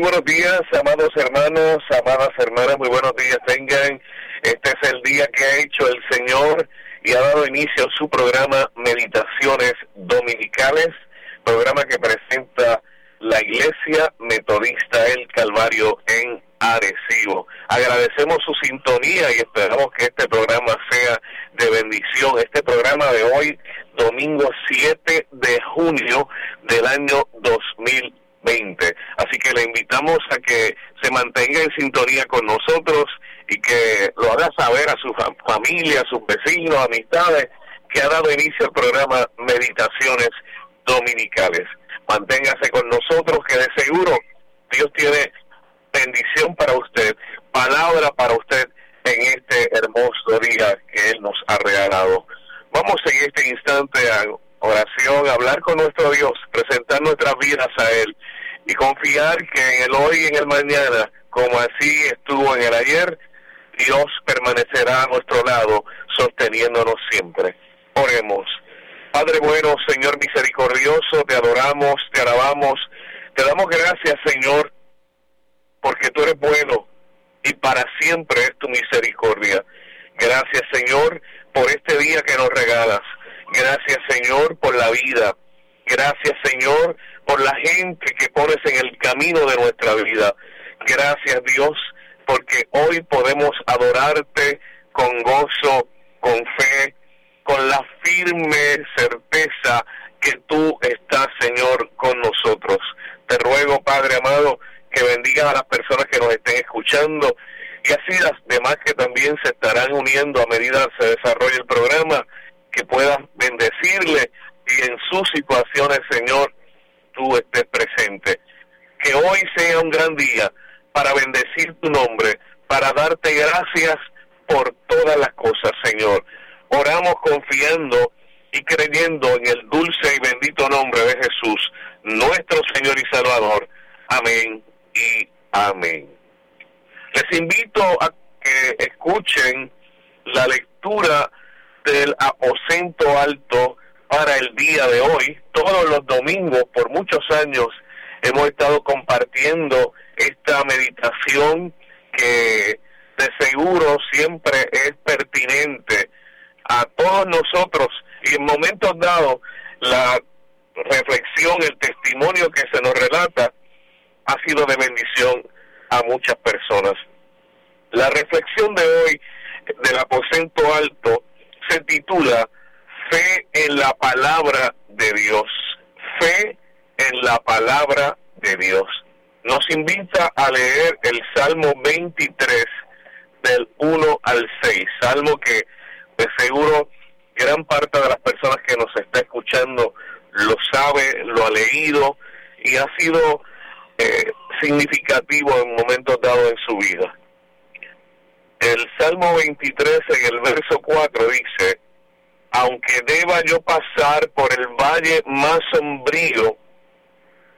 Buenos días, amados hermanos, amadas hermanas, muy buenos días tengan. Este es el día que ha hecho el Señor y ha dado inicio a su programa Meditaciones Dominicales, programa que presenta la Iglesia Metodista El Calvario en Arecibo. Agradecemos su sintonía y esperamos que este programa sea de bendición. Este programa de hoy, domingo 7 de junio del año 2020. Así que le invitamos a que se mantenga en sintonía con nosotros y que lo haga saber a su familia, a sus vecinos, amistades, que ha dado inicio al programa Meditaciones Dominicales. Manténgase con nosotros que de seguro Dios tiene bendición para usted, palabra para usted en este hermoso día que Él nos ha regalado. Vamos en este instante a oración, hablar con nuestro Dios, presentar nuestras vidas a Él y confiar que en el hoy y en el mañana, como así estuvo en el ayer, Dios permanecerá a nuestro lado, sosteniéndonos siempre. Oremos. Padre bueno, Señor misericordioso, te adoramos, te alabamos, te damos gracias, Señor, porque tú eres bueno y para siempre es tu misericordia. Gracias Señor por este día que nos regalas. Gracias Señor por la vida. Gracias Señor por la gente que pones en el camino de nuestra vida. Gracias Dios porque hoy podemos adorarte con gozo, con fe, con la firme certeza que tú estás Señor con nosotros. Te ruego Padre amado que bendiga a las personas que nos estén escuchando y así las demás que también se estarán uniendo a medida que se desarrolle el programa, que puedan bendecirle y en sus situaciones, Señor, tú estés presente. Que hoy sea un gran día para bendecir tu nombre, para darte gracias por todas las cosas, Señor. Oramos confiando y creyendo en el dulce y bendito nombre de Jesús, nuestro Señor y Salvador. Amén y amén. Les invito a que escuchen la lectura del aposento alto para el día de hoy. Todos los domingos, por muchos años, hemos estado compartiendo esta meditación que de seguro siempre es pertinente a todos nosotros y en momentos dados la reflexión, el testimonio que se nos relata ha sido de bendición a muchas personas. La reflexión de hoy del aposento alto se titula Fe en la palabra de Dios. Fe en la palabra de Dios. Nos invita a leer el Salmo 23 del 1 al 6, salmo que de seguro gran parte de las personas que nos está escuchando lo sabe, lo ha leído y ha sido eh, significativo en momentos dados en su vida. El Salmo 23 en el verso 4 dice, aunque deba yo pasar por el valle más sombrío,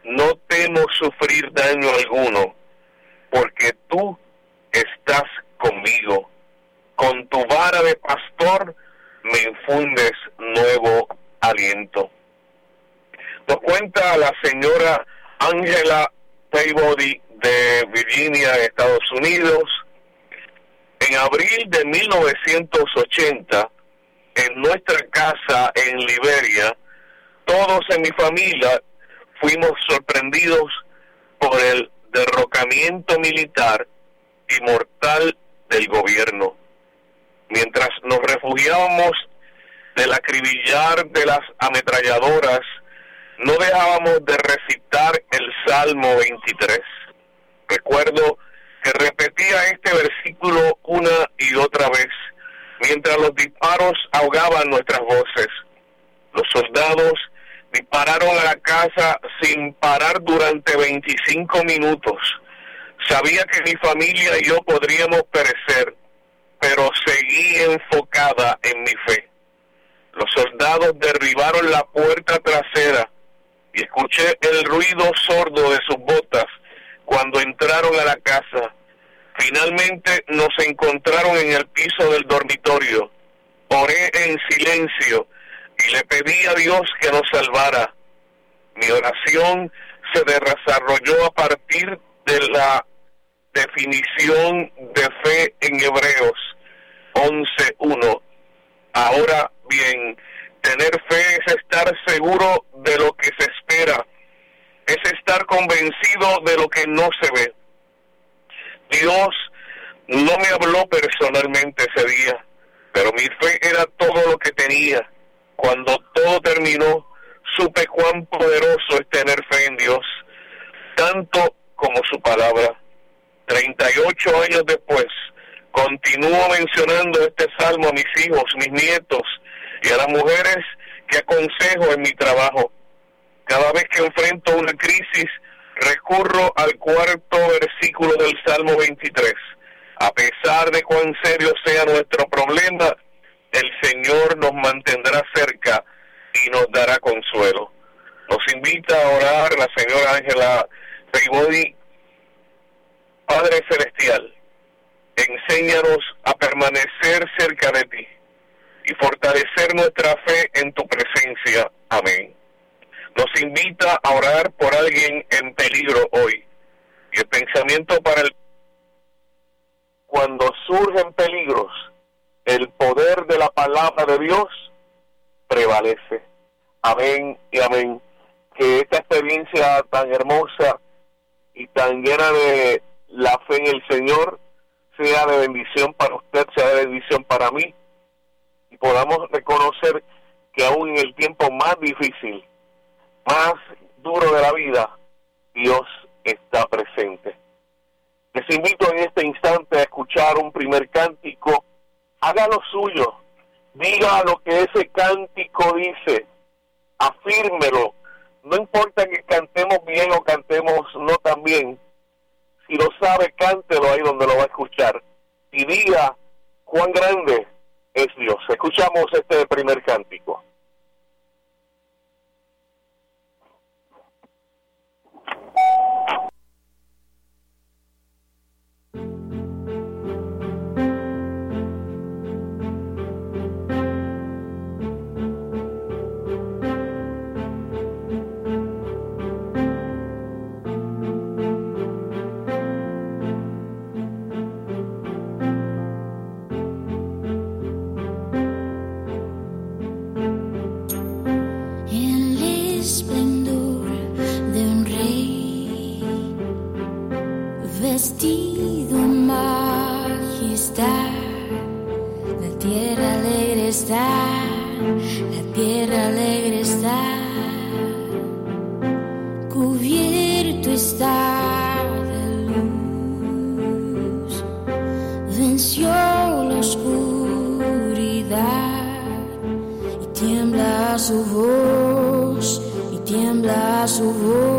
no temo sufrir daño alguno, porque tú estás conmigo. Con tu vara de pastor me infundes nuevo aliento. Nos cuenta la señora Ángela Peabody de Virginia, Estados Unidos. En abril de 1980, en nuestra casa en Liberia, todos en mi familia fuimos sorprendidos por el derrocamiento militar y mortal del gobierno. Mientras nos refugiábamos del acribillar de las ametralladoras no dejábamos de recitar el Salmo 23. Recuerdo que repetía este versículo una y otra vez, mientras los disparos ahogaban nuestras voces. Los soldados dispararon a la casa sin parar durante 25 minutos. Sabía que mi familia y yo podríamos perecer, pero seguí enfocada en mi fe. Los soldados derribaron la puerta trasera y escuché el ruido sordo de sus botas cuando entraron a la casa. Finalmente nos encontraron en el piso del dormitorio. Oré en silencio y le pedí a Dios que nos salvara. Mi oración se desarrolló a partir de la definición de fe en Hebreos 11.1. Ahora bien, tener fe es estar seguro de lo que se espera, es estar convencido de lo que no se ve. Dios no me habló personalmente ese día, pero mi fe era todo lo que tenía. Cuando todo terminó, supe cuán poderoso es tener fe en Dios, tanto como su palabra. 38 años después, continúo mencionando este salmo a mis hijos, mis nietos y a las mujeres que aconsejo en mi trabajo. Cada vez que enfrento una crisis, recurro al cuarto versículo del Salmo 23. A pesar de cuán serio sea nuestro problema, el Señor nos mantendrá cerca y nos dará consuelo. Nos invita a orar la señora Ángela Peibodi. Padre Celestial, enséñanos a permanecer cerca de ti y fortalecer nuestra fe en tu presencia. Amén. Nos invita a orar por alguien en peligro hoy. Y el pensamiento para el... Cuando surgen peligros, el poder de la palabra de Dios prevalece. Amén y amén. Que esta experiencia tan hermosa y tan llena de la fe en el Señor sea de bendición para usted, sea de bendición para mí y podamos reconocer que aún en el tiempo más difícil, más duro de la vida, Dios está presente. Les invito en este instante a escuchar un primer cántico. Haga lo suyo. Diga lo que ese cántico dice. Afírmelo. No importa que cantemos bien o cantemos no tan bien. Si lo sabe, cántelo ahí donde lo va a escuchar. Y diga cuán grande es Dios. Escuchamos este primer cántico. vestido majestad, la tierra alegre está, la tierra alegre está, cubierto está de luz, venció la oscuridad y tiembla su voz, y tiembla su voz.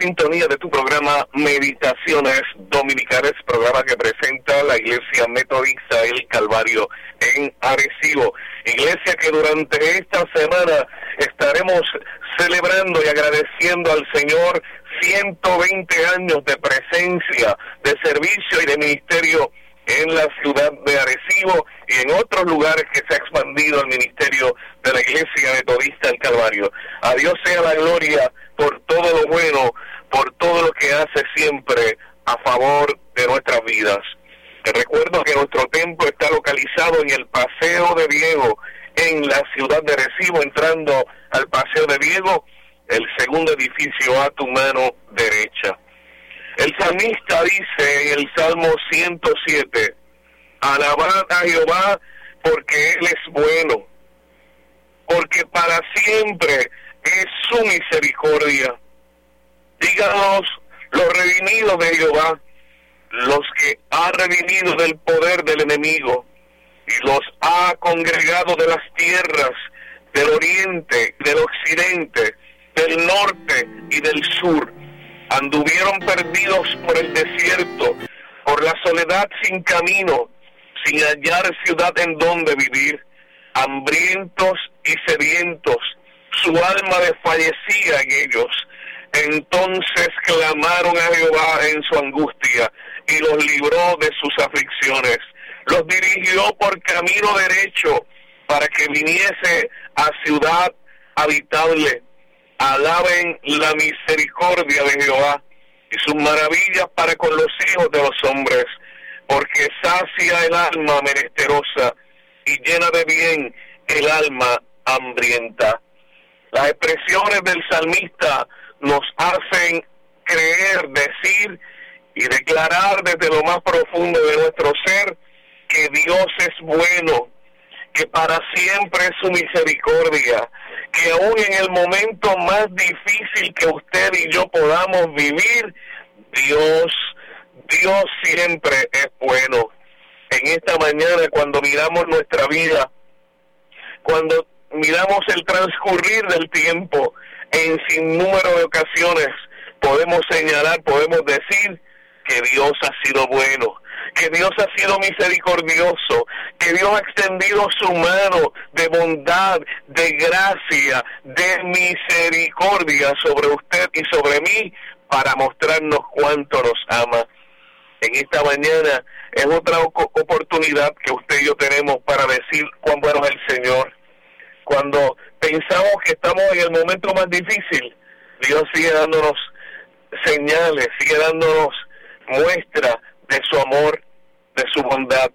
Sintonía de tu programa Meditaciones Dominicales, programa que presenta la Iglesia Metodista El Calvario en Arecibo. Iglesia que durante esta semana estaremos celebrando y agradeciendo al Señor 120 años de presencia, de servicio y de ministerio en la ciudad de Arecibo y en otros lugares que se ha expandido el ministerio de la Iglesia Metodista del Calvario. A Dios sea la gloria por todo lo bueno, por todo lo que hace siempre a favor de nuestras vidas. Te recuerdo que nuestro templo está localizado en el Paseo de Diego, en la ciudad de Arecibo, entrando al Paseo de Diego, el segundo edificio a tu mano derecha. El salmista dice en el Salmo 107, alabad a Jehová porque Él es bueno, porque para siempre es su misericordia. Díganos los redimidos de Jehová, los que ha redimido del poder del enemigo y los ha congregado de las tierras del oriente, del occidente, del norte y del sur anduvieron perdidos por el desierto, por la soledad sin camino, sin hallar ciudad en donde vivir, hambrientos y sedientos, su alma desfallecía en ellos. Entonces clamaron a Jehová en su angustia y los libró de sus aflicciones. Los dirigió por camino derecho para que viniese a ciudad habitable alaben la misericordia de Jehová y sus maravillas para con los hijos de los hombres, porque sacia el alma menesterosa y llena de bien el alma hambrienta. Las expresiones del salmista nos hacen creer, decir y declarar desde lo más profundo de nuestro ser que Dios es bueno, que para siempre es su misericordia, que aún en el momento más difícil que usted y yo podamos vivir, Dios, Dios siempre es bueno. En esta mañana cuando miramos nuestra vida, cuando miramos el transcurrir del tiempo, en sin número de ocasiones podemos señalar, podemos decir que Dios ha sido bueno, que Dios ha sido misericordioso, que Dios ha extendido su mano de bondad, de gracia, de misericordia sobre usted y sobre mí para mostrarnos cuánto nos ama. En esta mañana es otra oportunidad que usted y yo tenemos para decir cuán bueno es el Señor. Cuando pensamos que estamos en el momento más difícil, Dios sigue dándonos señales, sigue dándonos muestra de su amor, de su bondad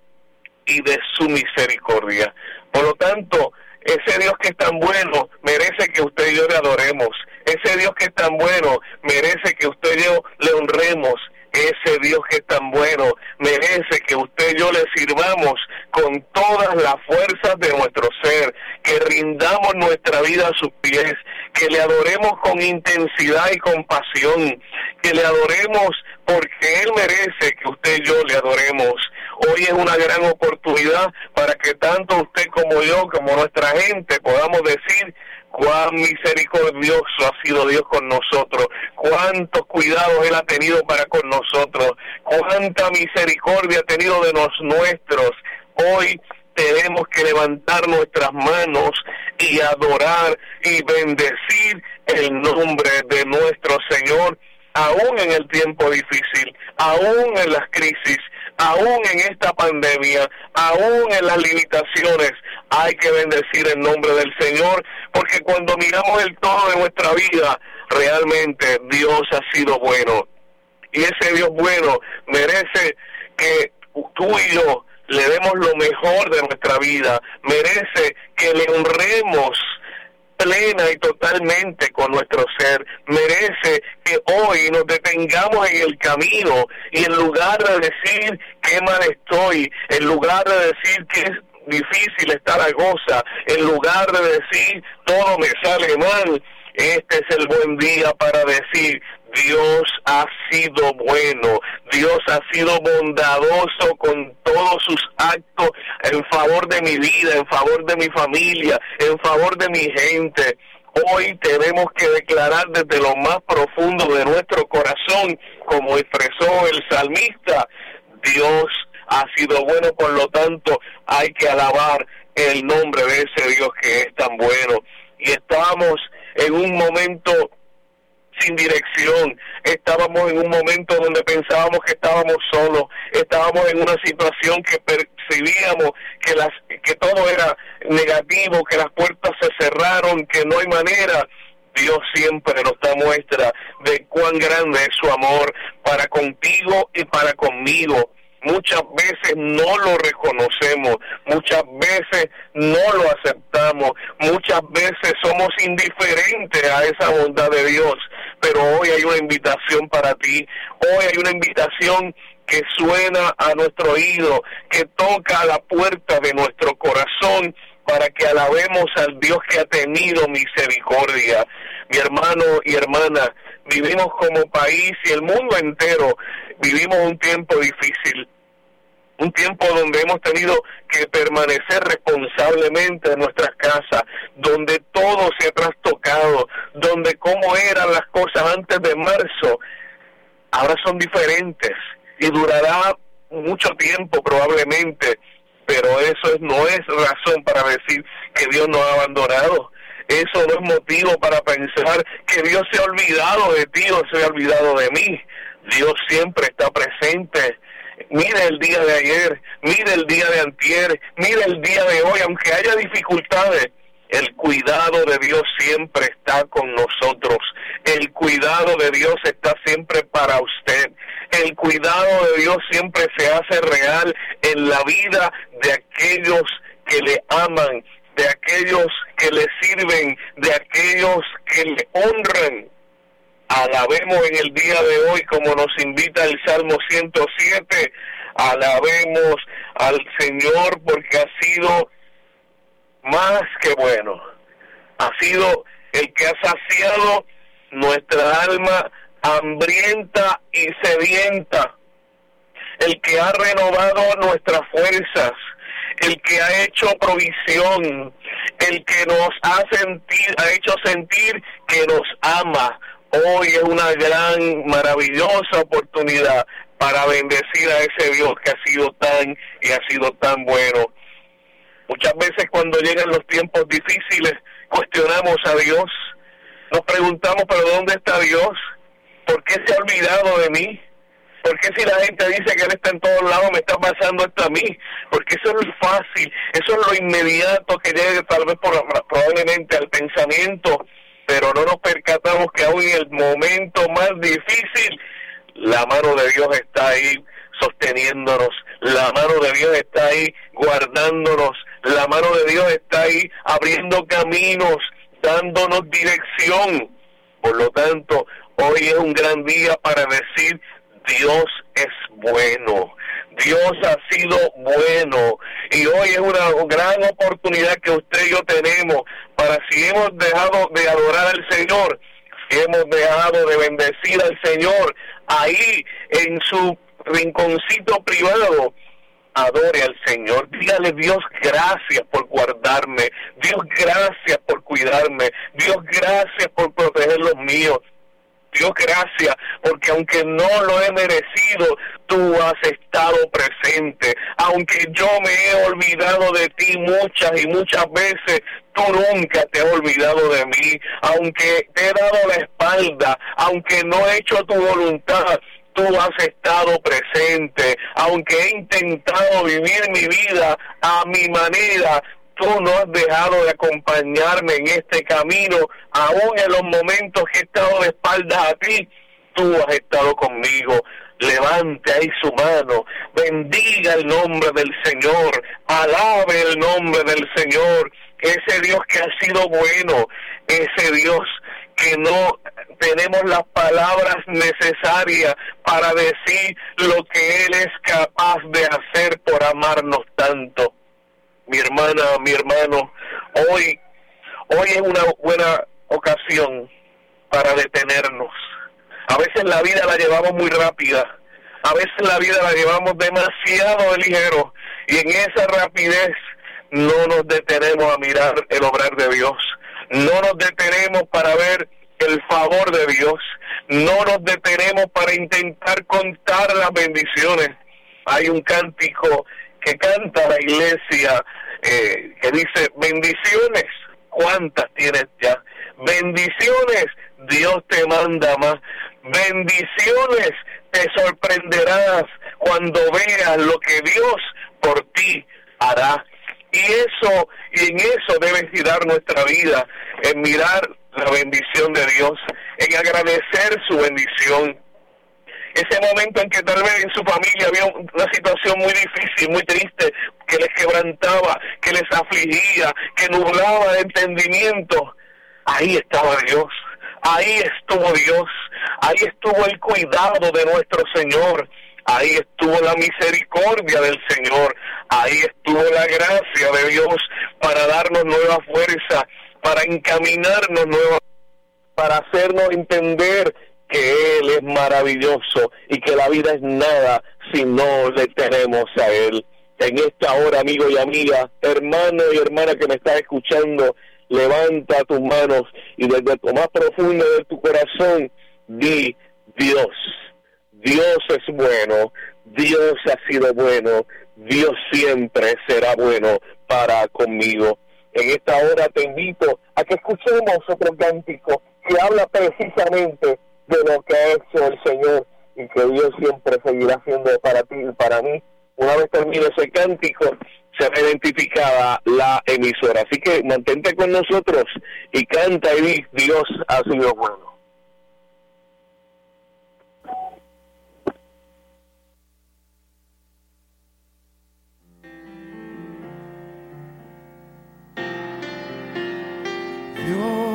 y de su misericordia. Por lo tanto, ese Dios que es tan bueno merece que usted y yo le adoremos. Ese Dios que es tan bueno merece que usted y yo le honremos. Ese Dios que es tan bueno merece que usted le sirvamos con todas las fuerzas de nuestro ser, que rindamos nuestra vida a sus pies, que le adoremos con intensidad y compasión, que le adoremos porque Él merece que usted y yo le adoremos. Hoy es una gran oportunidad para que tanto usted como yo, como nuestra gente, podamos decir cuán misericordioso ha sido Dios con nosotros, cuántos cuidados Él ha tenido para con nosotros, cuánta misericordia ha tenido de los nuestros. Hoy tenemos que levantar nuestras manos y adorar y bendecir el nombre de nuestro Señor, aún en el tiempo difícil, aún en las crisis, aún en esta pandemia, aún en las limitaciones, hay que bendecir el nombre del Señor, porque cuando miramos el todo de nuestra vida, realmente Dios ha sido bueno. Y ese Dios bueno merece que tú y yo le demos lo mejor de nuestra vida, merece que le honremos plena y totalmente con nuestro ser. Merece que hoy nos detengamos en el camino y en lugar de decir qué mal estoy, en lugar de decir que es difícil estar a goza, en lugar de decir todo me sale mal, este es el buen día para decir Dios ha sido bueno, Dios ha sido bondadoso con todos sus actos en favor de mi vida, en favor de mi familia, en favor de mi gente. Hoy tenemos que declarar desde lo más profundo de nuestro corazón, como expresó el salmista, Dios ha sido bueno, por lo tanto hay que alabar el nombre de ese Dios que es tan bueno. Y estamos en un momento sin dirección, estábamos en un momento donde pensábamos que estábamos solos, estábamos en una situación que percibíamos que las que todo era negativo, que las puertas se cerraron, que no hay manera. Dios siempre nos da muestra de cuán grande es su amor para contigo y para conmigo muchas veces no lo reconocemos, muchas veces no lo aceptamos, muchas veces somos indiferentes a esa bondad de Dios, pero hoy hay una invitación para ti, hoy hay una invitación que suena a nuestro oído, que toca a la puerta de nuestro corazón para que alabemos al Dios que ha tenido misericordia. Mi hermano y hermana, vivimos como país y el mundo entero, vivimos un tiempo difícil un tiempo donde hemos tenido que permanecer responsablemente en nuestras casas, donde todo se ha trastocado, donde cómo eran las cosas antes de marzo, ahora son diferentes y durará mucho tiempo probablemente, pero eso no es razón para decir que Dios nos ha abandonado. Eso no es motivo para pensar que Dios se ha olvidado de ti o se ha olvidado de mí. Dios siempre está presente mire el día de ayer, mire el día de antier, mire el día de hoy, aunque haya dificultades, el cuidado de Dios siempre está con nosotros. El cuidado de Dios está siempre para usted. El cuidado de Dios siempre se hace real en la vida de aquellos que le aman, de aquellos que le sirven, de aquellos que le honran alabemos en el día de hoy como nos invita el Salmo 107, alabemos al Señor porque ha sido más que bueno, ha sido el que ha saciado nuestra alma hambrienta y sedienta, el que ha renovado nuestras fuerzas, el que ha hecho provisión, el que nos ha sentir, ha hecho sentir que nos ama, Hoy es una gran, maravillosa oportunidad para bendecir a ese Dios que ha sido tan y ha sido tan bueno. Muchas veces cuando llegan los tiempos difíciles cuestionamos a Dios, nos preguntamos, pero ¿dónde está Dios? ¿Por qué se ha olvidado de mí? ¿Por qué si la gente dice que Él está en todos lados me está pasando esto a mí? Porque eso es lo fácil, eso es lo inmediato que llega tal vez probablemente al pensamiento pero no nos percatamos que aún en el momento más difícil, la mano de Dios está ahí sosteniéndonos, la mano de Dios está ahí guardándonos, la mano de Dios está ahí abriendo caminos, dándonos dirección. Por lo tanto, hoy es un gran día para decir, Dios es bueno. Dios ha sido bueno y hoy es una gran oportunidad que usted y yo tenemos para si hemos dejado de adorar al Señor, si hemos dejado de bendecir al Señor, ahí en su rinconcito privado, adore al Señor. Dígale Dios gracias por guardarme. Dios gracias por cuidarme. Dios gracias por proteger los míos. Dios gracias, porque aunque no lo he merecido, tú has estado presente. Aunque yo me he olvidado de ti muchas y muchas veces, tú nunca te has olvidado de mí. Aunque te he dado la espalda, aunque no he hecho tu voluntad, tú has estado presente. Aunque he intentado vivir mi vida a mi manera, tú no has dejado de acompañarme en este camino, aún en los momentos que he estado de espaldas a ti, tú has estado conmigo. Levante ahí su mano, bendiga el nombre del Señor, alabe el nombre del Señor, ese Dios que ha sido bueno, ese Dios que no tenemos las palabras necesarias para decir lo que Él es capaz de hacer por amarnos tanto mi hermana, mi hermano, hoy, hoy es una buena ocasión para detenernos. A veces la vida la llevamos muy rápida, a veces la vida la llevamos demasiado ligero y en esa rapidez no nos detenemos a mirar el obrar de Dios. no nos detenemos para ver el favor de Dios, no nos detenemos para intentar contar las bendiciones. Hay un cántico que canta la iglesia eh, que dice, bendiciones, ¿cuántas tienes ya? Bendiciones, Dios te manda más. Bendiciones, te sorprenderás cuando veas lo que Dios por ti hará. Y eso, y en eso debe girar nuestra vida, en mirar la bendición de Dios, en agradecer su bendición. Ese momento en que tal vez en su familia había una situación muy difícil, muy triste, que les quebrantaba, que les afligía, que nublaba el entendimiento, ahí estaba Dios, ahí estuvo Dios, ahí estuvo el cuidado de nuestro Señor, ahí estuvo la misericordia del Señor, ahí estuvo la gracia de Dios para darnos nueva fuerza, para encaminarnos nueva, para hacernos entender que Él es maravilloso y que la vida es nada si no le tenemos a Él. En esta hora, amigo y amiga, hermano y hermana que me está escuchando, levanta tus manos y desde lo más profundo de tu corazón, di Dios. Dios es bueno, Dios ha sido bueno, Dios siempre será bueno para conmigo. En esta hora te invito a que escuchemos otro cántico que habla precisamente de lo que ha hecho el Señor y que Dios siempre seguirá haciendo para ti y para mí. Una vez termine ese cántico, será identificada la emisora. Así que mantente con nosotros y canta y di, Dios ha sido bueno. Dios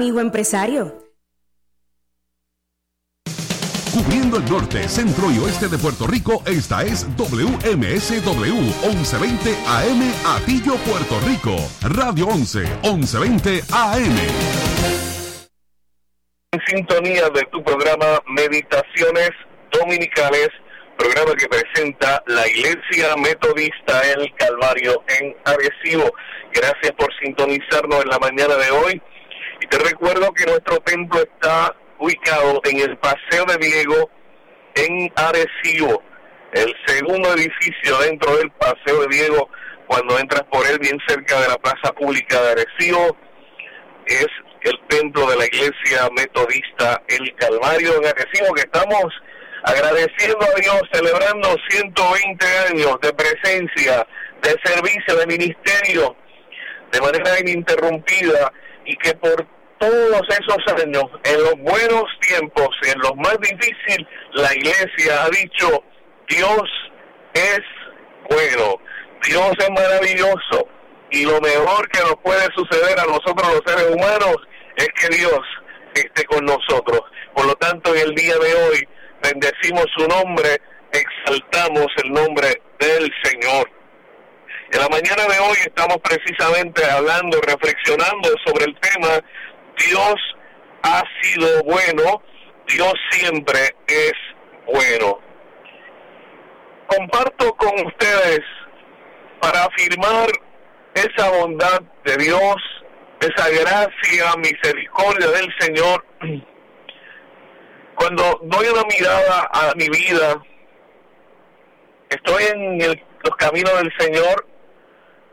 amigo empresario. Cubriendo el norte, centro y oeste de Puerto Rico, esta es WMSW 1120 AM Atillo, Puerto Rico. Radio 11 1120 AM. En sintonía de tu programa Meditaciones Dominicales, programa que presenta la Iglesia Metodista El Calvario en Arecibo. Gracias por sintonizarnos en la mañana de hoy. Y te recuerdo que nuestro templo está ubicado en el Paseo de Diego en Arecibo, el segundo edificio dentro del Paseo de Diego, cuando entras por él bien cerca de la Plaza Pública de Arecibo, es el templo de la Iglesia Metodista El Calvario en Arecibo, que estamos agradeciendo a Dios, celebrando 120 años de presencia, de servicio, de ministerio, de manera ininterrumpida, y que por todos esos años, en los buenos tiempos y en los más difíciles, la iglesia ha dicho, Dios es bueno, Dios es maravilloso y lo mejor que nos puede suceder a nosotros los seres humanos es que Dios esté con nosotros. Por lo tanto, en el día de hoy bendecimos su nombre, exaltamos el nombre del Señor. En la mañana de hoy estamos precisamente hablando, reflexionando sobre el tema Dios ha sido bueno, Dios siempre es bueno. Comparto con ustedes para afirmar esa bondad de Dios, esa gracia, misericordia del Señor. Cuando doy una mirada a mi vida, estoy en los caminos del Señor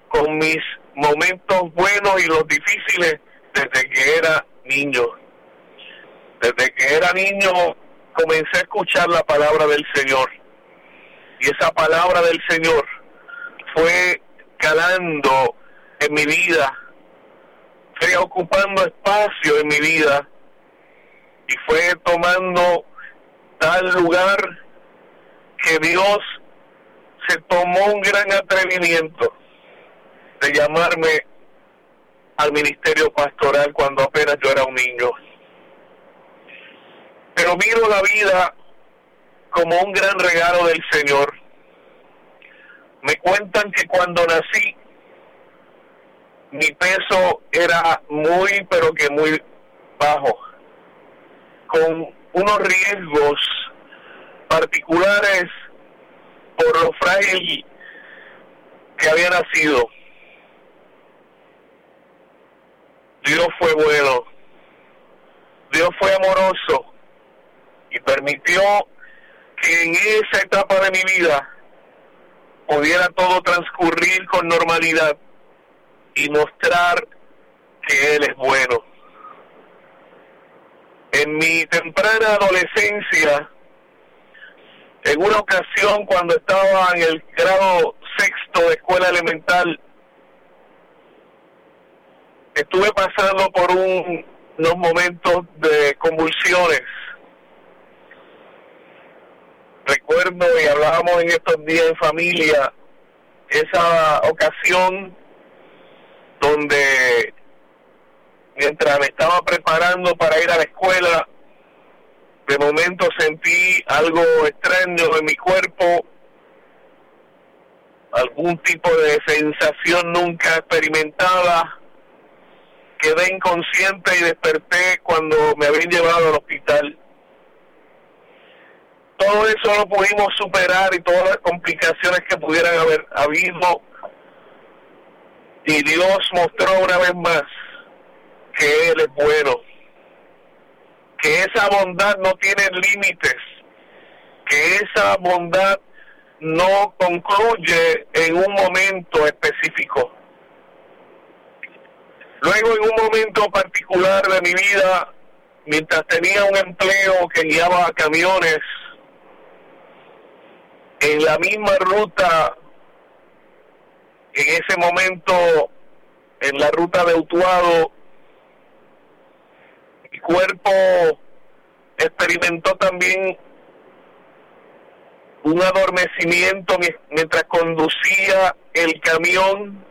con mis momentos buenos y los difíciles desde que era niño. Desde que era niño comencé a escuchar la palabra del Señor. Y esa palabra del Señor fue calando en mi vida, fue ocupando espacio en mi vida y fue tomando tal lugar que Dios se tomó un gran atrevimiento de llamarme al ministerio pastoral cuando apenas yo era un niño. Pero miro la vida como un gran regalo del Señor. Me cuentan que cuando nací, mi peso era muy, pero que muy bajo, con unos riesgos particulares por lo frágil que había nacido. Dios fue bueno, Dios fue amoroso y permitió que en esa etapa de mi vida pudiera todo transcurrir con normalidad y mostrar que Él es bueno. En mi temprana adolescencia, en una ocasión cuando estaba en el grado sexto de escuela elemental, estuve pasando por unos momentos de convulsiones. Recuerdo y hablábamos en estos días en familia esa ocasión donde mientras me estaba preparando para ir a la escuela, de momento sentí algo extraño en mi cuerpo, algún tipo de sensación nunca experimentada quedé inconsciente y desperté cuando me habían llevado al hospital. Todo eso lo pudimos superar y todas las complicaciones que pudieran haber habido. Y Dios mostró una vez más que Él es bueno, que esa bondad no tiene límites, que esa bondad no concluye en un momento específico Luego, en un momento particular de mi vida, mientras tenía un empleo que guiaba camiones, en la misma ruta, en ese momento, en la ruta de Utuado, mi cuerpo experimentó también un adormecimiento mientras conducía el camión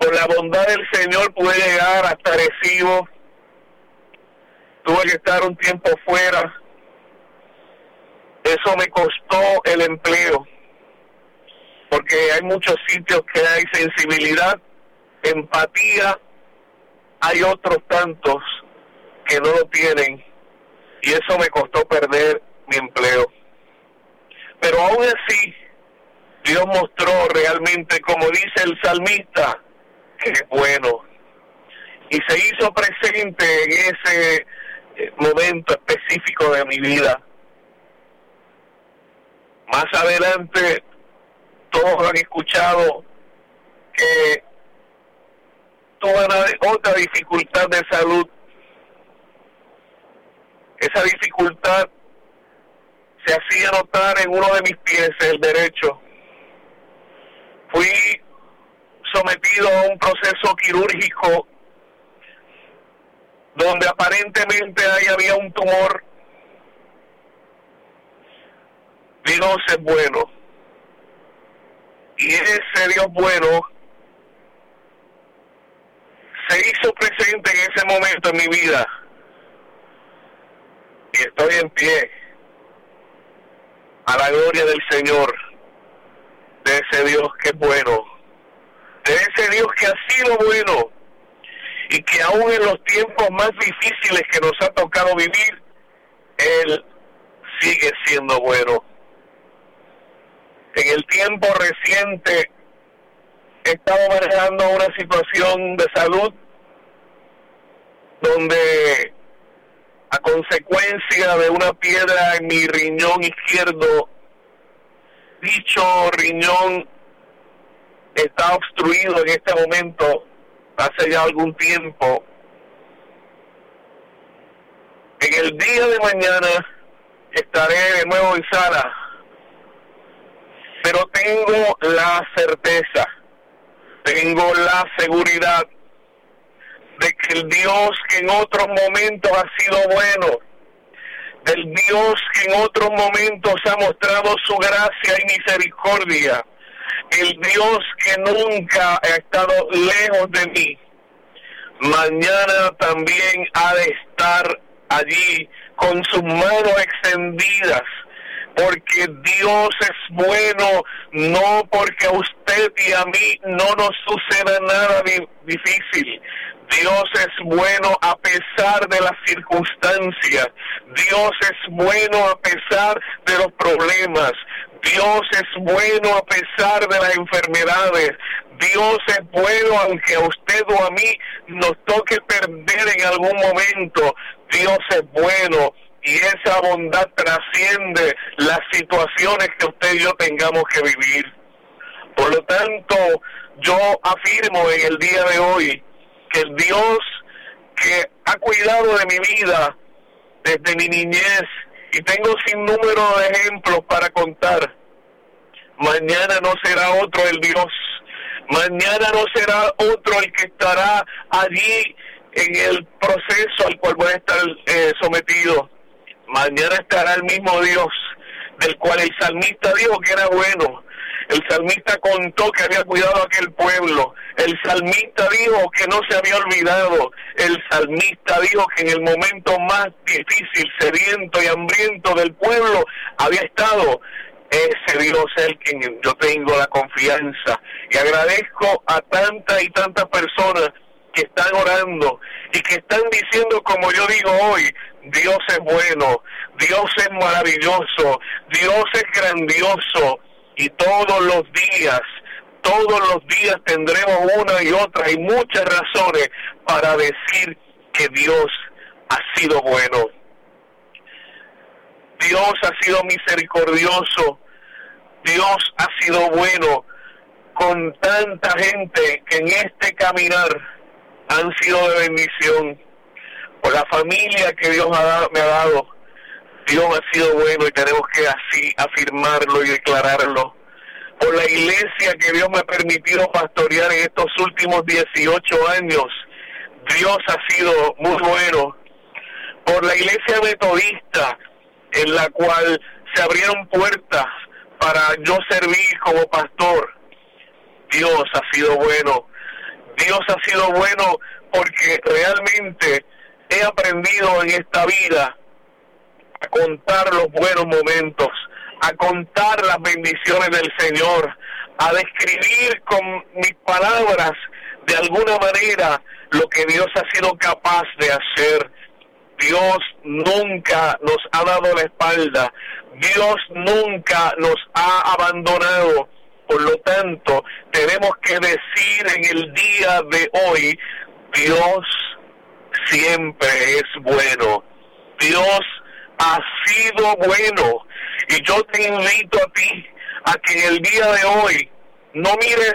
por la bondad del Señor pude llegar hasta Recibo. Tuve que estar un tiempo fuera. Eso me costó el empleo. Porque hay muchos sitios que hay sensibilidad, empatía. Hay otros tantos que no lo tienen. Y eso me costó perder mi empleo. Pero aún así, Dios mostró realmente, como dice el salmista, es bueno. Y se hizo presente en ese eh, momento específico de mi vida. Más adelante, todos han escuchado que tuve una, otra dificultad de salud. Esa dificultad se hacía notar en uno de mis pies, el derecho fui sometido a un proceso quirúrgico donde aparentemente ahí había un tumor. Dios es bueno. Y ese Dios bueno se hizo presente en ese momento en mi vida. Y estoy en pie a la gloria del Señor de ese Dios que es bueno, de ese Dios que ha sido bueno y que aún en los tiempos más difíciles que nos ha tocado vivir, Él sigue siendo bueno. En el tiempo reciente he estado manejando una situación de salud donde a consecuencia de una piedra en mi riñón izquierdo dicho riñón está obstruido en este momento hace ya algún tiempo. En el día de mañana estaré de nuevo en sala, pero tengo la certeza, tengo la seguridad de que el Dios que en otros momentos ha sido bueno, del Dios que en otros momentos ha mostrado su gracia y misericordia, el Dios que nunca ha estado lejos de mí, mañana también ha de estar allí con sus manos extendidas, porque Dios es bueno, no porque a usted y a mí no nos suceda nada difícil, Dios es bueno a pesar de las circunstancias. Dios es bueno a pesar de los problemas. Dios es bueno a pesar de las enfermedades. Dios es bueno aunque a usted o a mí nos toque perder en algún momento. Dios es bueno y esa bondad trasciende las situaciones que usted y yo tengamos que vivir. Por lo tanto, yo afirmo en el día de hoy que el Dios que ha cuidado de mi vida desde mi niñez y tengo sin número de ejemplos para contar. Mañana no será otro el Dios. Mañana no será otro el que estará allí en el proceso al cual voy a estar eh, sometido. Mañana estará el mismo Dios del cual el salmista dijo que era bueno, el salmista contó que había cuidado a aquel pueblo. El salmista dijo que no se había olvidado. El salmista dijo que en el momento más difícil, sediento y hambriento del pueblo había estado ese Dios el que yo tengo la confianza. Y agradezco a tantas y tantas personas que están orando y que están diciendo como yo digo hoy, Dios es bueno, Dios es maravilloso, Dios es grandioso, y todos los días, todos los días tendremos una y otra y muchas razones para decir que Dios ha sido bueno. Dios ha sido misericordioso. Dios ha sido bueno con tanta gente que en este caminar han sido de bendición. Por la familia que Dios me ha dado Dios ha sido bueno y tenemos que así afirmarlo y declararlo. Por la iglesia que Dios me ha permitido pastorear en estos últimos 18 años, Dios ha sido muy bueno. Por la iglesia metodista, en la cual se abrieron puertas para yo servir como pastor, Dios ha sido bueno. Dios ha sido bueno porque realmente he aprendido en esta vida a contar los buenos momentos, a contar las bendiciones del Señor, a describir con mis palabras de alguna manera lo que Dios ha sido capaz de hacer. Dios nunca nos ha dado la espalda, Dios nunca nos ha abandonado. Por lo tanto, tenemos que decir en el día de hoy, Dios siempre es bueno. Dios ha sido bueno. Y yo te invito a ti a que en el día de hoy no mires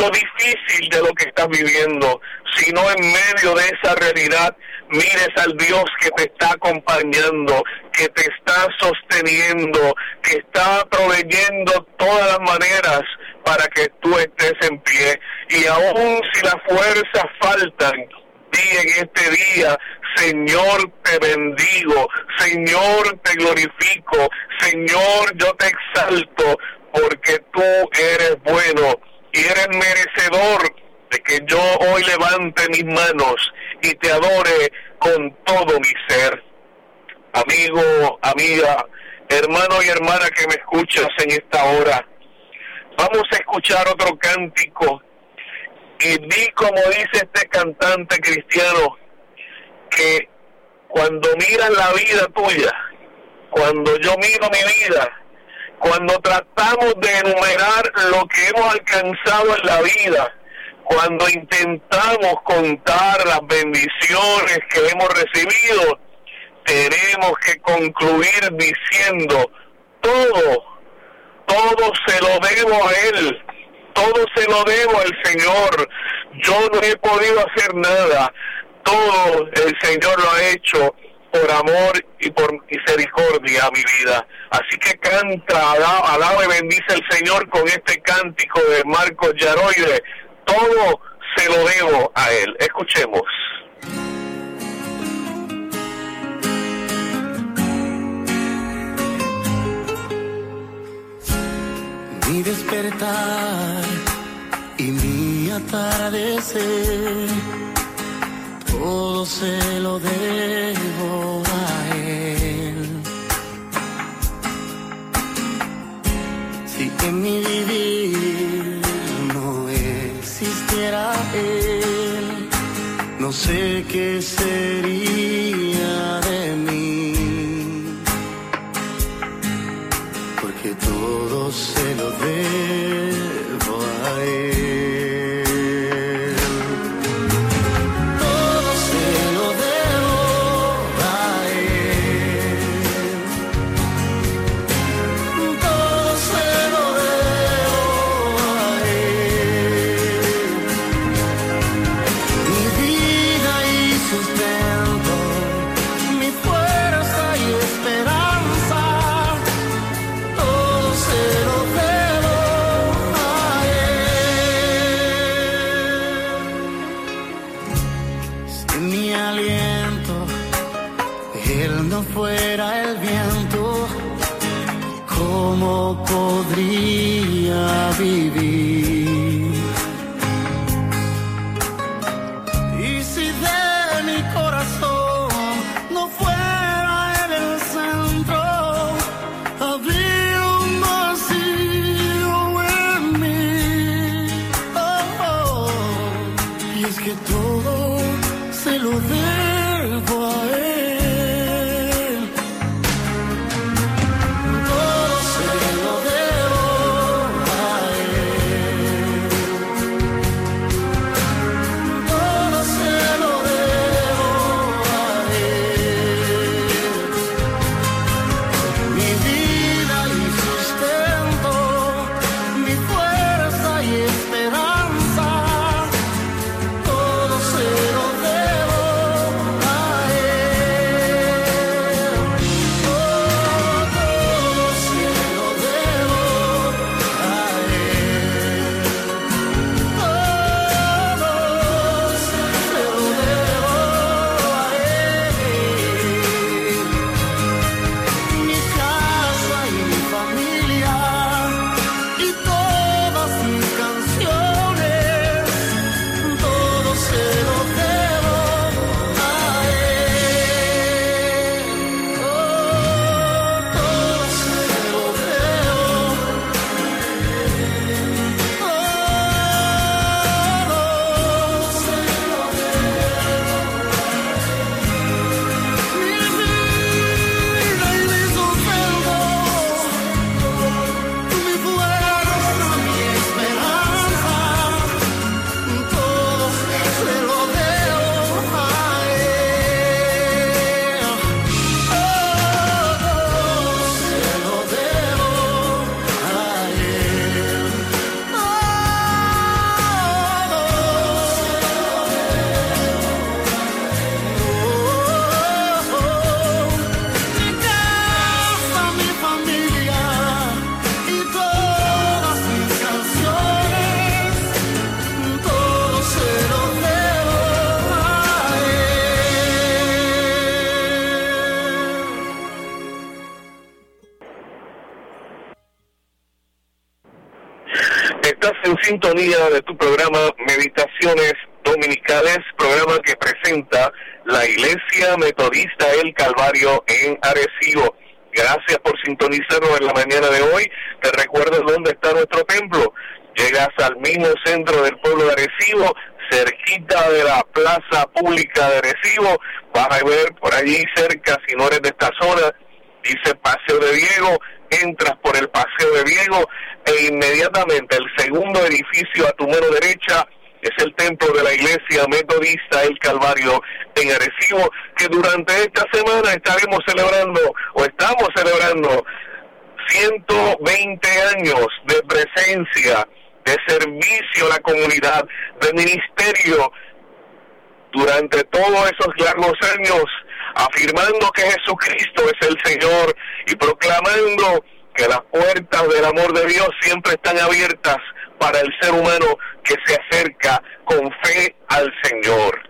lo difícil de lo que estás viviendo, sino en medio de esa realidad mires al Dios que te está acompañando, que te está sosteniendo, que está proveyendo todas las maneras para que tú estés en pie. Y aun si las fuerzas faltan, di en este día, Señor, te bendigo, Señor, te glorifico, Señor, yo te exalto, porque tú eres bueno y eres merecedor de que yo hoy levante mis manos y te adore con todo mi ser. Amigo, amiga, hermano y hermana que me escuchas en esta hora, vamos a escuchar otro cántico y di como dice este cantante cristiano, que cuando miras la vida tuya, cuando yo miro mi vida, cuando tratamos de enumerar lo que hemos alcanzado en la vida, cuando intentamos contar las bendiciones que hemos recibido, tenemos que concluir diciendo, todo, todo se lo debo a Él, todo se lo debo al Señor, yo no he podido hacer nada, todo el Señor lo ha hecho por amor y por misericordia a mi vida. Así que canta, alaba, y bendice el Señor con este cántico de Marcos Yaroide. Todo se lo debo a Él. Escuchemos. Mi despertar y mi atardecer todo se lo debo a Él. Si en mi vivir no existiera Él, no sé qué sería todo se lo debo a Él. be sintonía de tu programa Meditaciones Dominicales, programa que presenta la Iglesia Metodista El Calvario en Arecibo. Gracias por sintonizarnos en la mañana de hoy. Te recuerdo dónde está nuestro templo. Llegas al mismo centro del pueblo de Arecibo, cerquita de la plaza pública de Arecibo. Vas a ver por allí cerca, si no eres de esta zona, dice Paseo de Diego, entras por el Paseo de Diego e inmediatamente el segundo edificio a tu mano derecha es el templo de la iglesia metodista El Calvario en Arecibo, que durante esta semana estaremos celebrando o estamos celebrando 120 años de presencia, de servicio a la comunidad, de ministerio. Durante todos esos largos años, afirmando que Jesucristo es el Señor y proclamando que las puertas del amor de Dios siempre están abiertas para el ser humano que se acerca con fe al Señor.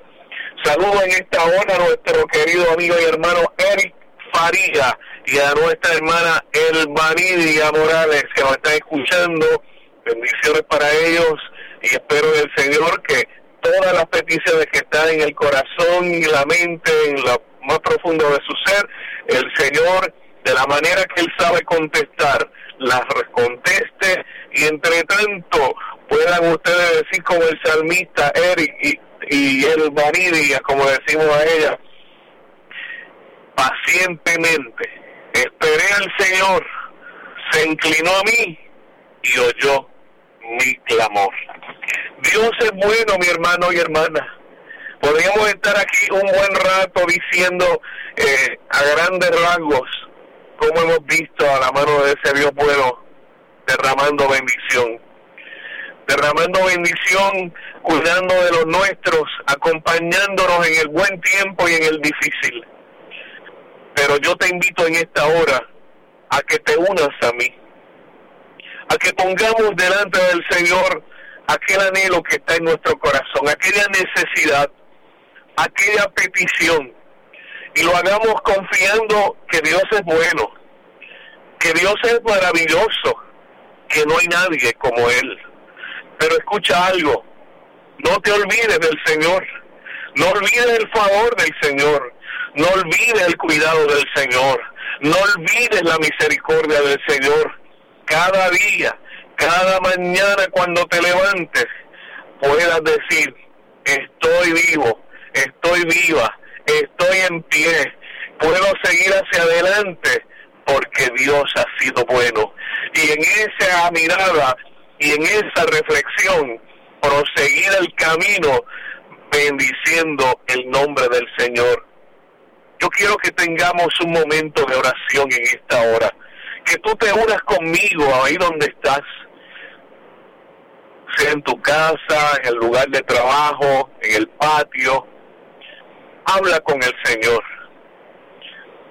Saludo en esta hora a nuestro querido amigo y hermano Eric Faría y a nuestra hermana Elvanidia Morales que nos están escuchando. Bendiciones para ellos y espero del Señor que todas las peticiones que están en el corazón y la mente, en lo más profundo de su ser, el Señor de la manera que Él sabe contestar, las conteste y entre tanto puedan ustedes decir como el salmista Eric y, y el Vanidia, como decimos a ella, pacientemente esperé al Señor, se inclinó a mí y oyó mi clamor. Dios es bueno, mi hermano y hermana. Podríamos estar aquí un buen rato diciendo eh, a grandes rasgos como hemos visto a la mano de ese Dios bueno derramando bendición. Derramando bendición, cuidando de los nuestros, acompañándonos en el buen tiempo y en el difícil. Pero yo te invito en esta hora a que te unas a mí, a que pongamos delante del Señor aquel anhelo que está en nuestro corazón, aquella necesidad, aquella petición, y lo hagamos confiando que Dios es bueno, que Dios es maravilloso, que no hay nadie como Él. Pero escucha algo, no te olvides del Señor, no olvides el favor del Señor, no olvides el cuidado del Señor, no olvides la misericordia del Señor. Cada día, cada mañana cuando te levantes, puedas decir, estoy vivo, estoy viva, estoy en pie, puedo seguir hacia adelante porque Dios ha sido bueno. Y en esa mirada y en esa reflexión, proseguir el camino bendiciendo el nombre del Señor. Yo quiero que tengamos un momento de oración en esta hora, que tú te unas conmigo ahí donde estás, sea en tu casa, en el lugar de trabajo, en el patio, habla con el Señor.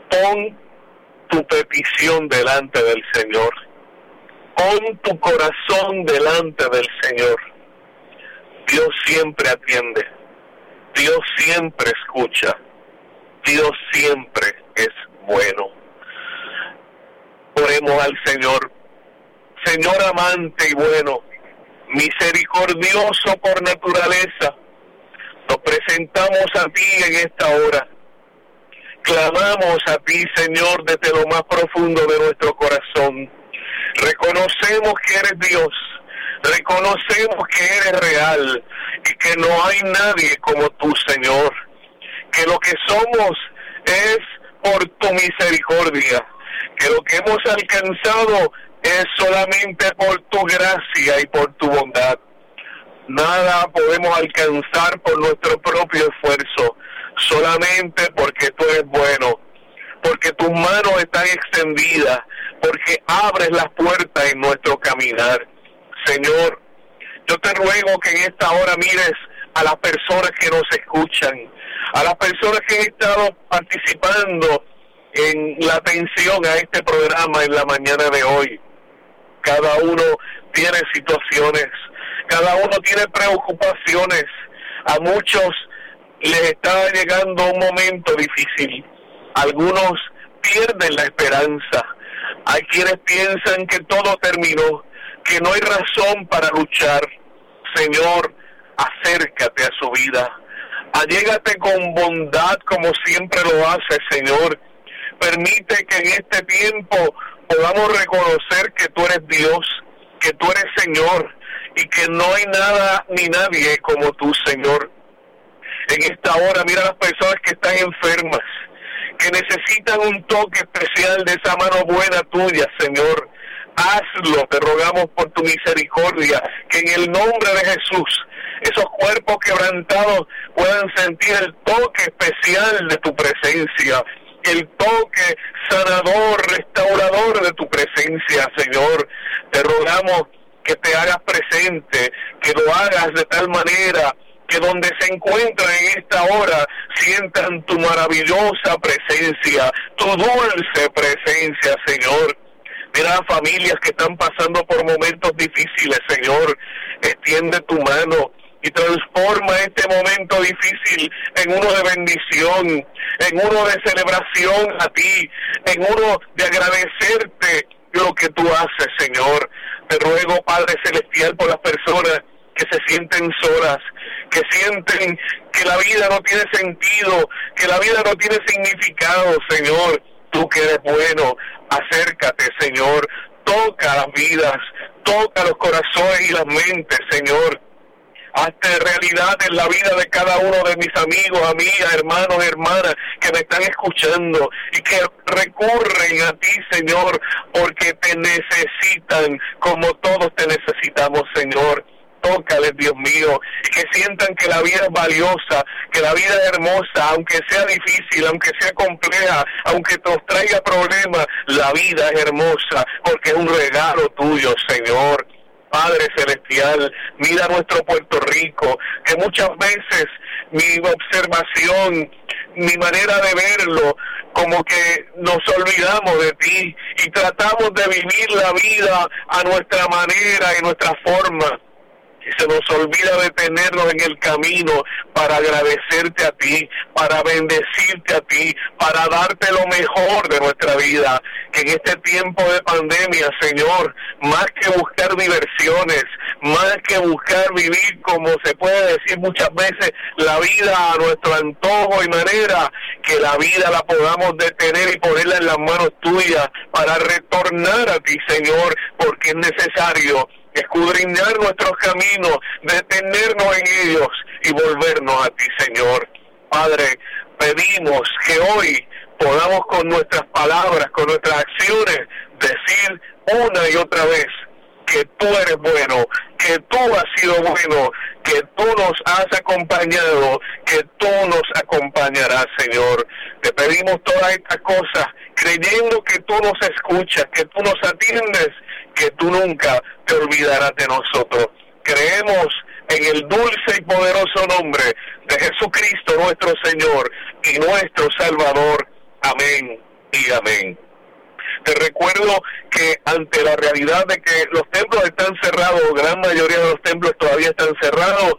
Pon tu petición delante del Señor. Pon tu corazón delante del Señor. Dios siempre atiende. Dios siempre escucha. Dios siempre es bueno. Oremos al Señor. Señor amante y bueno, misericordioso por naturaleza, nos presentamos a ti en esta hora. Clamamos a ti, Señor, desde lo más profundo de nuestro corazón. Reconocemos que eres Dios. Reconocemos que eres real y que no hay nadie como tú, Señor. Que lo que somos es por tu misericordia. Que lo que hemos alcanzado es solamente por tu gracia y por tu bondad. Nada podemos alcanzar por nuestro propio esfuerzo, solamente porque tú eres bueno, porque tus manos están extendidas, porque abres las puertas en nuestro caminar. Señor, yo te ruego que en esta hora mires a las personas que nos escuchan, a las personas que han estado participando en la atención a este programa en la mañana de hoy. Cada uno tiene situaciones, cada uno tiene preocupaciones, a muchos les está llegando un momento difícil, algunos pierden la esperanza, hay quienes piensan que todo terminó, que no hay razón para luchar, Señor, acércate a su vida. Allégate con bondad como siempre lo hace, Señor. Permite que en este tiempo podamos reconocer que tú eres Dios, que tú eres Señor y que no hay nada ni nadie como tú, Señor. En esta hora, mira las personas que están enfermas, que necesitan un toque especial de esa mano buena tuya, Señor. Hazlo, te rogamos por tu misericordia, que en el nombre de Jesús esos cuerpos quebrantados puedan sentir el toque especial de tu presencia, el toque sanador, restaurador de tu presencia, Señor. Te rogamos que te hagas presente, que lo hagas de tal manera que donde se encuentran en esta hora sientan tu maravillosa presencia, tu dulce presencia, Señor. Mira familias que están pasando por momentos difíciles, Señor. Extiende tu mano y transforma este momento difícil en uno de bendición, en uno de celebración a ti, en uno de agradecerte lo que tú haces, Señor. Te ruego, Padre Celestial, por las personas que se sienten solas, que sienten que la vida no tiene sentido, que la vida no tiene significado, Señor. Tú que eres bueno, acércate, Señor. Toca las vidas, toca los corazones y las mentes, Señor hazte realidad en la vida de cada uno de mis amigos, amigas, hermanos, hermanas que me están escuchando y que recurren a ti, Señor, porque te necesitan como todos te necesitamos, Señor tócales, Dios mío, que sientan que la vida es valiosa, que la vida es hermosa, aunque sea difícil, aunque sea compleja, aunque nos traiga problemas, la vida es hermosa porque es un regalo tuyo, Señor. Padre Celestial, mira nuestro Puerto Rico, que muchas veces mi observación, mi manera de verlo, como que nos olvidamos de ti y tratamos de vivir la vida a nuestra manera y nuestra forma y se nos olvida detenernos en el camino para agradecerte a ti, para bendecirte a ti, para darte lo mejor de nuestra vida. Que en este tiempo de pandemia, Señor, más que buscar diversiones, más que buscar vivir como se puede decir muchas veces, la vida a nuestro antojo y manera, que la vida la podamos detener y ponerla en las manos tuyas para retornar a ti, Señor, porque es necesario escudriñar nuestros caminos, detenernos en ellos y volvernos a ti, Señor. Padre, pedimos que hoy podamos con nuestras palabras, con nuestras acciones, decir una y otra vez que tú eres bueno, que tú has sido bueno, que tú nos has acompañado, que tú nos acompañarás, Señor. Te pedimos todas estas cosas, creyendo que tú nos escuchas, que tú nos atiendes que tú nunca te olvidarás de nosotros. Creemos en el dulce y poderoso nombre de Jesucristo nuestro Señor y nuestro Salvador. Amén y amén. Te recuerdo que ante la realidad de que los templos están cerrados, gran mayoría de los templos todavía están cerrados,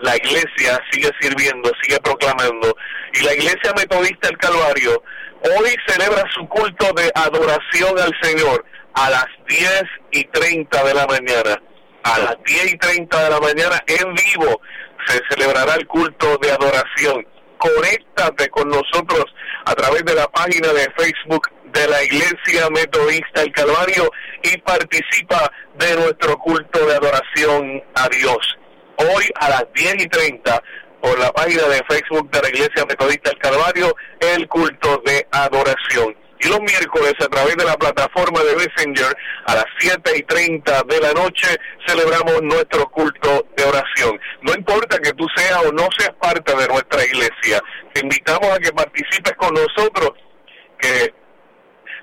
la iglesia sigue sirviendo, sigue proclamando. Y la iglesia metodista del Calvario hoy celebra su culto de adoración al Señor a las 10 y 30 de la mañana. A las 10 y 30 de la mañana en vivo se celebrará el culto de adoración. Conéctate con nosotros a través de la página de Facebook de la Iglesia Metodista El Calvario y participa de nuestro culto de adoración a Dios. Hoy a las 10 y 30 por la página de Facebook de la Iglesia Metodista El Calvario, el culto de adoración y los miércoles a través de la plataforma de Messenger a las 7 y 30 de la noche celebramos nuestro culto de oración. No importa que tú seas o no seas parte de nuestra iglesia, te invitamos a que participes con nosotros, que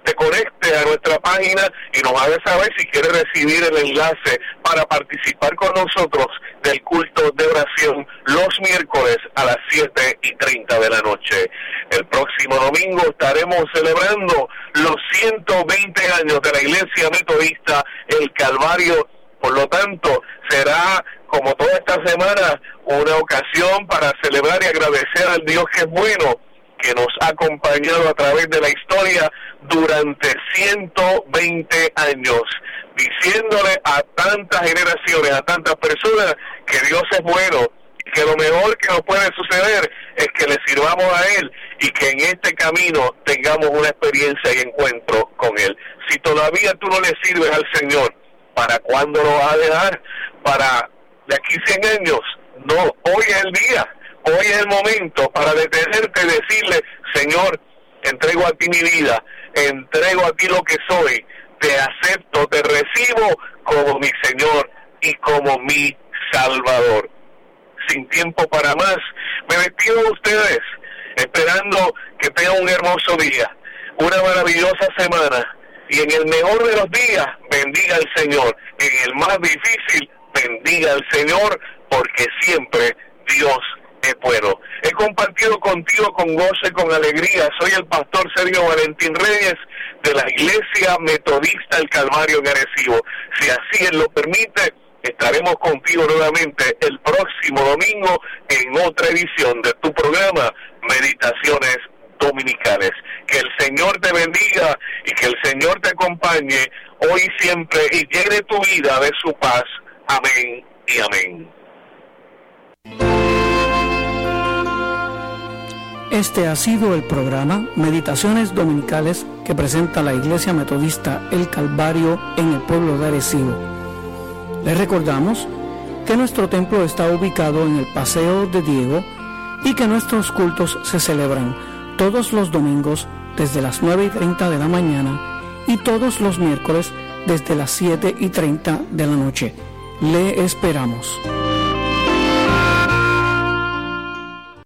te conecte a nuestra página y nos haga saber si quiere recibir el enlace para participar con nosotros del culto de oración los miércoles a las 7 y 30 de la noche. El próximo domingo estaremos celebrando los 120 años de la Iglesia Metodista El Calvario. Por lo tanto, será como toda esta semana una ocasión para celebrar y agradecer al Dios que es bueno que nos ha acompañado a través de la historia durante 120 años. diciéndole a tantas generaciones, a tantas personas que Dios es bueno y que lo mejor que nos puede suceder es que le sirvamos a Él y que en este camino tengamos una experiencia y encuentro con Él. Si todavía tú no le sirves al Señor, ¿para cuándo lo vas a dejar? ¿Para de aquí 100 años? No, hoy es el día, hoy es el momento para detenerte y decirle, Señor, entrego a ti mi vida, entrego a ti lo que soy, te acepto, te recibo como mi Señor y como mi Salvador. Sin tiempo para más, me despido de ustedes, esperando que tengan un hermoso día, una maravillosa semana y en el mejor de los días bendiga al Señor, en el más difícil bendiga al Señor, porque siempre Dios He compartido contigo con gozo y con alegría. Soy el pastor Sergio Valentín Reyes de la Iglesia Metodista El Calvario en Arecibo. Si así Él lo permite, estaremos contigo nuevamente el próximo domingo en otra edición de tu programa Meditaciones Dominicales. Que el Señor te bendiga y que el Señor te acompañe hoy y siempre y llene tu vida de su paz. Amén y amén. Este ha sido el programa Meditaciones Dominicales que presenta la Iglesia Metodista El Calvario en el pueblo de Arecibo. Les recordamos que nuestro templo está ubicado en el Paseo de Diego y que nuestros cultos se celebran todos los domingos desde las 9 y 30 de la mañana y todos los miércoles desde las 7 y 30 de la noche. Le esperamos.